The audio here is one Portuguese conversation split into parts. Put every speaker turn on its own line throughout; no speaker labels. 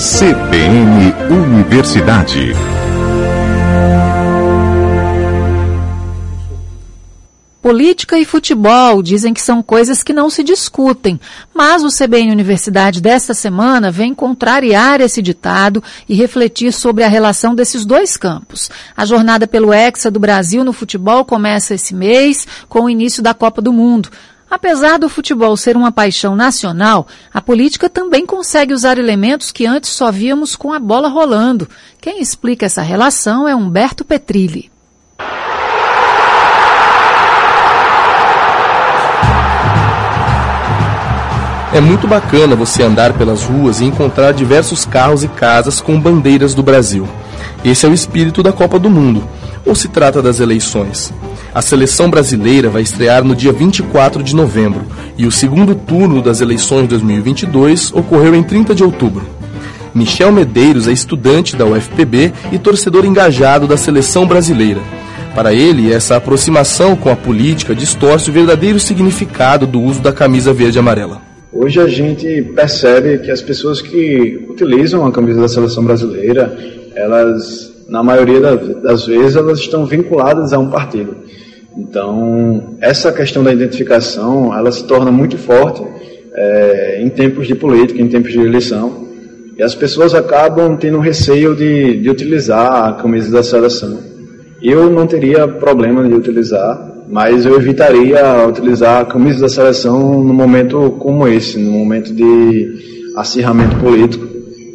CBN Universidade.
Política e futebol dizem que são coisas que não se discutem, mas o CBN Universidade desta semana vem contrariar esse ditado e refletir sobre a relação desses dois campos. A jornada pelo Hexa do Brasil no futebol começa esse mês com o início da Copa do Mundo. Apesar do futebol ser uma paixão nacional, a política também consegue usar elementos que antes só víamos com a bola rolando. Quem explica essa relação é Humberto Petrilli.
É muito bacana você andar pelas ruas e encontrar diversos carros e casas com bandeiras do Brasil. Esse é o espírito da Copa do Mundo. Ou se trata das eleições? A seleção brasileira vai estrear no dia 24 de novembro e o segundo turno das eleições de 2022 ocorreu em 30 de outubro. Michel Medeiros é estudante da UFPB e torcedor engajado da seleção brasileira. Para ele, essa aproximação com a política distorce o verdadeiro significado do uso da camisa verde e amarela.
Hoje a gente percebe que as pessoas que utilizam a camisa da seleção brasileira, elas, na maioria das vezes, elas estão vinculadas a um partido. Então, essa questão da identificação, ela se torna muito forte é, em tempos de política, em tempos de eleição, e as pessoas acabam tendo receio de, de utilizar a camisa da seleção. Eu não teria problema de utilizar, mas eu evitaria utilizar a camisa da seleção no momento como esse, no momento de acirramento político.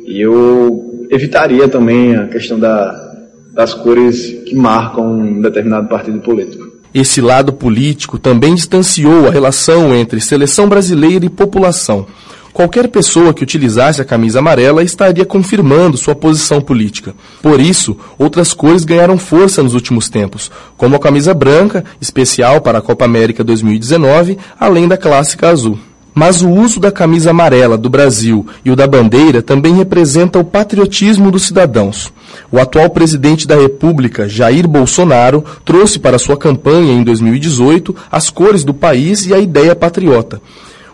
E eu evitaria também a questão da, das cores que marcam um determinado partido político.
Esse lado político também distanciou a relação entre seleção brasileira e população. Qualquer pessoa que utilizasse a camisa amarela estaria confirmando sua posição política. Por isso, outras cores ganharam força nos últimos tempos, como a camisa branca, especial para a Copa América 2019, além da clássica azul. Mas o uso da camisa amarela do Brasil e o da bandeira também representa o patriotismo dos cidadãos. O atual presidente da República, Jair Bolsonaro, trouxe para sua campanha em 2018 as cores do país e a ideia patriota.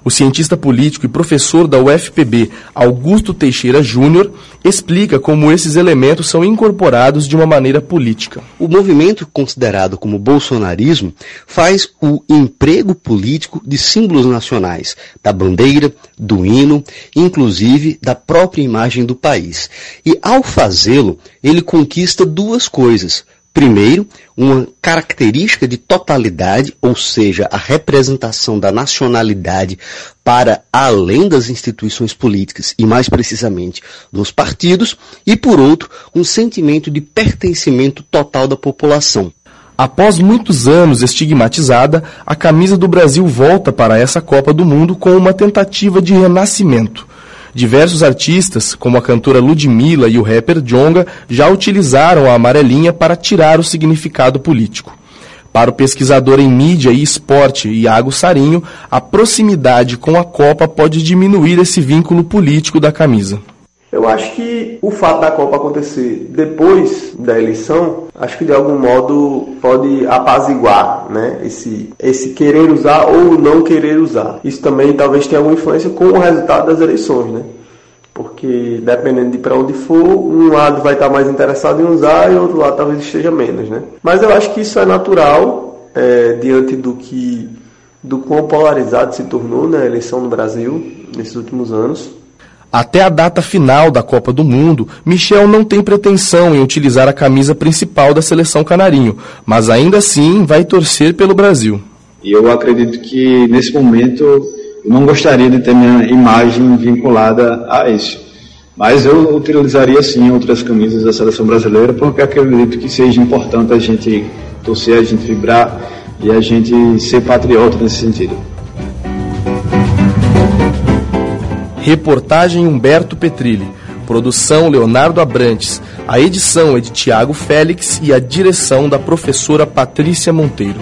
O cientista político e professor da UFPB, Augusto Teixeira Júnior, explica como esses elementos são incorporados de uma maneira política.
O movimento considerado como bolsonarismo faz o emprego político de símbolos nacionais, da bandeira, do hino, inclusive da própria imagem do país. E ao fazê-lo, ele conquista duas coisas Primeiro, uma característica de totalidade, ou seja, a representação da nacionalidade para além das instituições políticas e mais precisamente dos partidos, e por outro, um sentimento de pertencimento total da população.
Após muitos anos estigmatizada, a camisa do Brasil volta para essa Copa do Mundo com uma tentativa de renascimento. Diversos artistas, como a cantora Ludmilla e o rapper Jonga, já utilizaram a amarelinha para tirar o significado político. Para o pesquisador em mídia e esporte Iago Sarinho, a proximidade com a Copa pode diminuir esse vínculo político da camisa.
Eu acho que o fato da Copa acontecer depois da eleição, acho que de algum modo pode apaziguar, né? Esse, esse querer usar ou não querer usar. Isso também talvez tenha alguma influência com o resultado das eleições, né? Porque dependendo de para onde for, um lado vai estar mais interessado em usar e o outro lado talvez esteja menos, né? Mas eu acho que isso é natural é, diante do que do quão polarizado se tornou né, a eleição no Brasil nesses últimos anos.
Até a data final da Copa do Mundo, Michel não tem pretensão em utilizar a camisa principal da seleção canarinho, mas ainda assim vai torcer pelo Brasil.
E eu acredito que nesse momento eu não gostaria de ter minha imagem vinculada a isso. Mas eu utilizaria sim outras camisas da seleção brasileira, porque acredito que seja importante a gente torcer, a gente vibrar e a gente ser patriota nesse sentido.
Reportagem Humberto Petrilli. Produção Leonardo Abrantes. A edição é de Tiago Félix e a direção da professora Patrícia Monteiro.